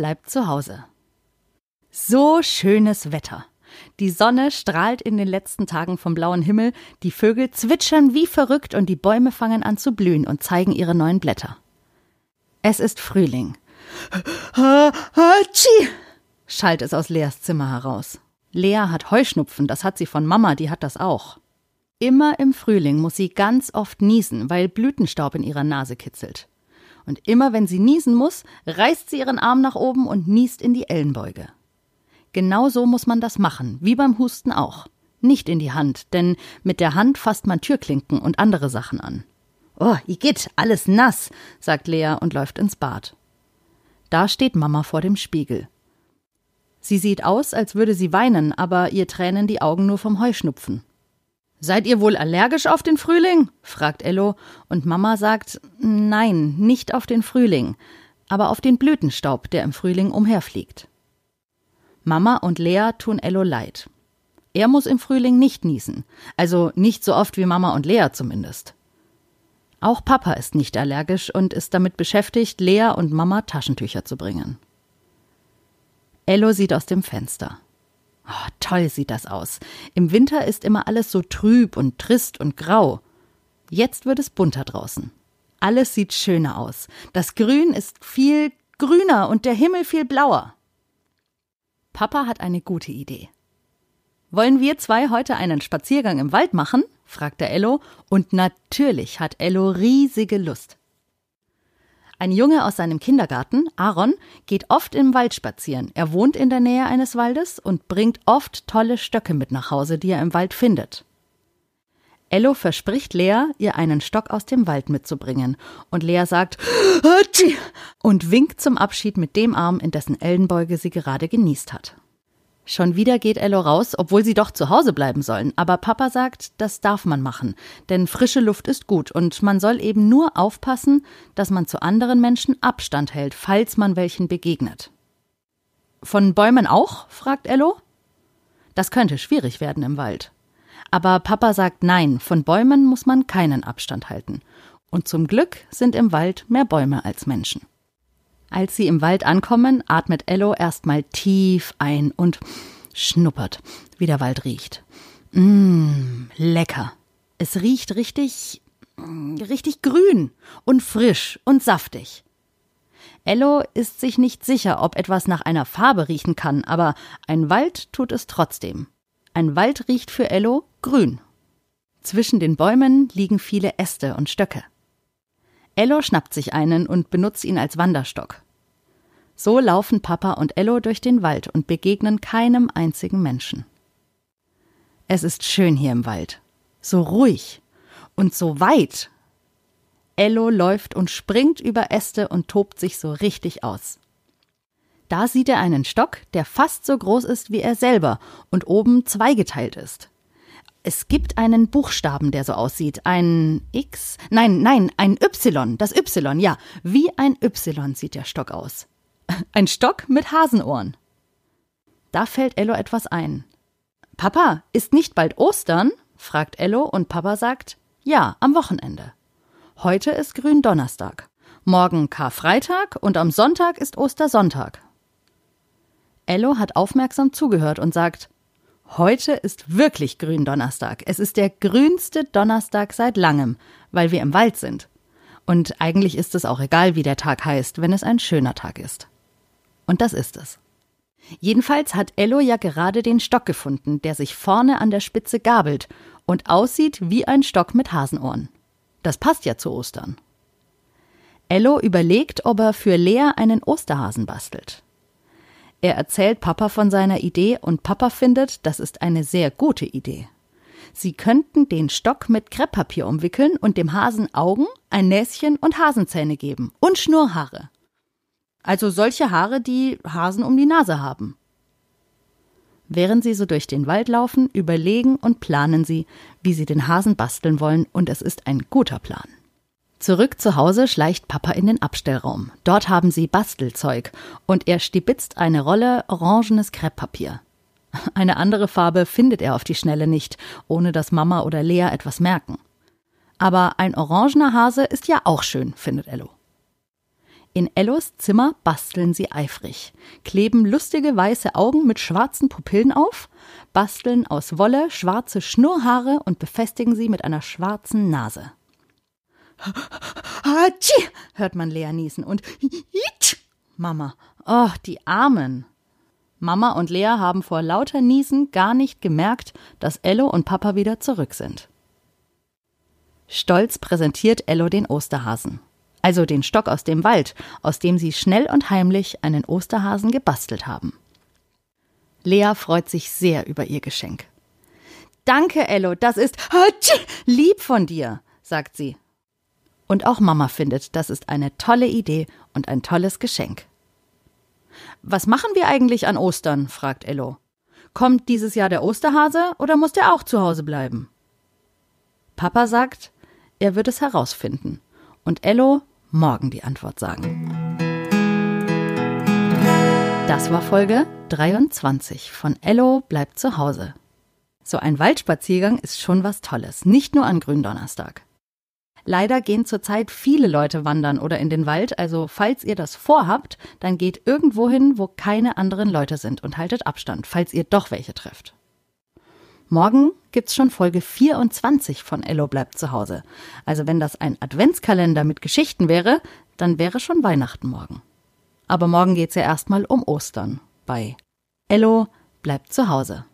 bleibt zu Hause. So schönes Wetter. Die Sonne strahlt in den letzten Tagen vom blauen Himmel, die Vögel zwitschern wie verrückt und die Bäume fangen an zu blühen und zeigen ihre neuen Blätter. Es ist Frühling. Hatschi! schallt es aus Leas Zimmer heraus. Lea hat Heuschnupfen, das hat sie von Mama, die hat das auch. Immer im Frühling muss sie ganz oft niesen, weil Blütenstaub in ihrer Nase kitzelt. Und immer wenn sie niesen muss, reißt sie ihren Arm nach oben und niest in die Ellenbeuge. Genau so muss man das machen, wie beim Husten auch. Nicht in die Hand, denn mit der Hand fasst man Türklinken und andere Sachen an. Oh, Igitt, alles nass, sagt Lea und läuft ins Bad. Da steht Mama vor dem Spiegel. Sie sieht aus, als würde sie weinen, aber ihr tränen die Augen nur vom Heuschnupfen. Seid ihr wohl allergisch auf den Frühling? fragt Ello, und Mama sagt Nein, nicht auf den Frühling, aber auf den Blütenstaub, der im Frühling umherfliegt. Mama und Lea tun Ello leid. Er muss im Frühling nicht niesen, also nicht so oft wie Mama und Lea zumindest. Auch Papa ist nicht allergisch und ist damit beschäftigt, Lea und Mama Taschentücher zu bringen. Ello sieht aus dem Fenster. Oh, toll sieht das aus. Im Winter ist immer alles so trüb und trist und grau. Jetzt wird es bunter draußen. Alles sieht schöner aus. Das Grün ist viel grüner und der Himmel viel blauer. Papa hat eine gute Idee. Wollen wir zwei heute einen Spaziergang im Wald machen? fragte Ello, und natürlich hat Ello riesige Lust. Ein Junge aus seinem Kindergarten, Aaron, geht oft im Wald spazieren. Er wohnt in der Nähe eines Waldes und bringt oft tolle Stöcke mit nach Hause, die er im Wald findet. Ello verspricht Lea, ihr einen Stock aus dem Wald mitzubringen. Und Lea sagt und winkt zum Abschied mit dem Arm, in dessen Ellenbeuge sie gerade genießt hat. Schon wieder geht Ello raus, obwohl sie doch zu Hause bleiben sollen. Aber Papa sagt, das darf man machen, denn frische Luft ist gut und man soll eben nur aufpassen, dass man zu anderen Menschen Abstand hält, falls man welchen begegnet. Von Bäumen auch? fragt Ello. Das könnte schwierig werden im Wald. Aber Papa sagt nein, von Bäumen muss man keinen Abstand halten. Und zum Glück sind im Wald mehr Bäume als Menschen. Als sie im Wald ankommen, atmet Ello erstmal tief ein und schnuppert, wie der Wald riecht. Mmm, lecker. Es riecht richtig, richtig grün und frisch und saftig. Ello ist sich nicht sicher, ob etwas nach einer Farbe riechen kann, aber ein Wald tut es trotzdem. Ein Wald riecht für Ello grün. Zwischen den Bäumen liegen viele Äste und Stöcke. Ello schnappt sich einen und benutzt ihn als Wanderstock. So laufen Papa und Ello durch den Wald und begegnen keinem einzigen Menschen. Es ist schön hier im Wald, so ruhig und so weit. Ello läuft und springt über Äste und tobt sich so richtig aus. Da sieht er einen Stock, der fast so groß ist wie er selber und oben zweigeteilt ist. Es gibt einen Buchstaben, der so aussieht. Ein X? Nein, nein, ein Y. Das Y, ja. Wie ein Y sieht der Stock aus. Ein Stock mit Hasenohren. Da fällt Ello etwas ein. Papa, ist nicht bald Ostern? fragt Ello und Papa sagt, ja, am Wochenende. Heute ist Gründonnerstag. Morgen Karfreitag und am Sonntag ist Ostersonntag. Ello hat aufmerksam zugehört und sagt, Heute ist wirklich Gründonnerstag. Es ist der grünste Donnerstag seit langem, weil wir im Wald sind. Und eigentlich ist es auch egal, wie der Tag heißt, wenn es ein schöner Tag ist. Und das ist es. Jedenfalls hat Ello ja gerade den Stock gefunden, der sich vorne an der Spitze gabelt und aussieht wie ein Stock mit Hasenohren. Das passt ja zu Ostern. Ello überlegt, ob er für Lea einen Osterhasen bastelt. Er erzählt Papa von seiner Idee und Papa findet, das ist eine sehr gute Idee. Sie könnten den Stock mit Krepppapier umwickeln und dem Hasen Augen, ein Näschen und Hasenzähne geben und Schnurrhaare. Also solche Haare, die Hasen um die Nase haben. Während sie so durch den Wald laufen, überlegen und planen sie, wie sie den Hasen basteln wollen, und es ist ein guter Plan. Zurück zu Hause schleicht Papa in den Abstellraum. Dort haben sie Bastelzeug und er stibitzt eine Rolle orangenes Krepppapier. Eine andere Farbe findet er auf die Schnelle nicht, ohne dass Mama oder Lea etwas merken. Aber ein orangener Hase ist ja auch schön, findet Ello. In Ellos Zimmer basteln sie eifrig, kleben lustige weiße Augen mit schwarzen Pupillen auf, basteln aus Wolle schwarze Schnurrhaare und befestigen sie mit einer schwarzen Nase. Hatschi, hört man Lea niesen und Hitsch. Mama, oh, die Armen. Mama und Lea haben vor lauter Niesen gar nicht gemerkt, dass Ello und Papa wieder zurück sind. Stolz präsentiert Ello den Osterhasen also den Stock aus dem Wald, aus dem sie schnell und heimlich einen Osterhasen gebastelt haben. Lea freut sich sehr über ihr Geschenk. Danke, Ello, das ist lieb von dir, sagt sie. Und auch Mama findet, das ist eine tolle Idee und ein tolles Geschenk. Was machen wir eigentlich an Ostern? fragt Ello. Kommt dieses Jahr der Osterhase oder muss der auch zu Hause bleiben? Papa sagt, er wird es herausfinden. Und Ello morgen die Antwort sagen. Das war Folge 23 von Ello bleibt zu Hause. So ein Waldspaziergang ist schon was Tolles, nicht nur an Gründonnerstag. Leider gehen zurzeit viele Leute wandern oder in den Wald, also falls ihr das vorhabt, dann geht irgendwo hin, wo keine anderen Leute sind und haltet Abstand, falls ihr doch welche trefft. Morgen gibt's schon Folge 24 von Ello bleibt zu Hause. Also wenn das ein Adventskalender mit Geschichten wäre, dann wäre schon Weihnachten morgen. Aber morgen geht's ja erstmal um Ostern bei Ello bleibt zu Hause.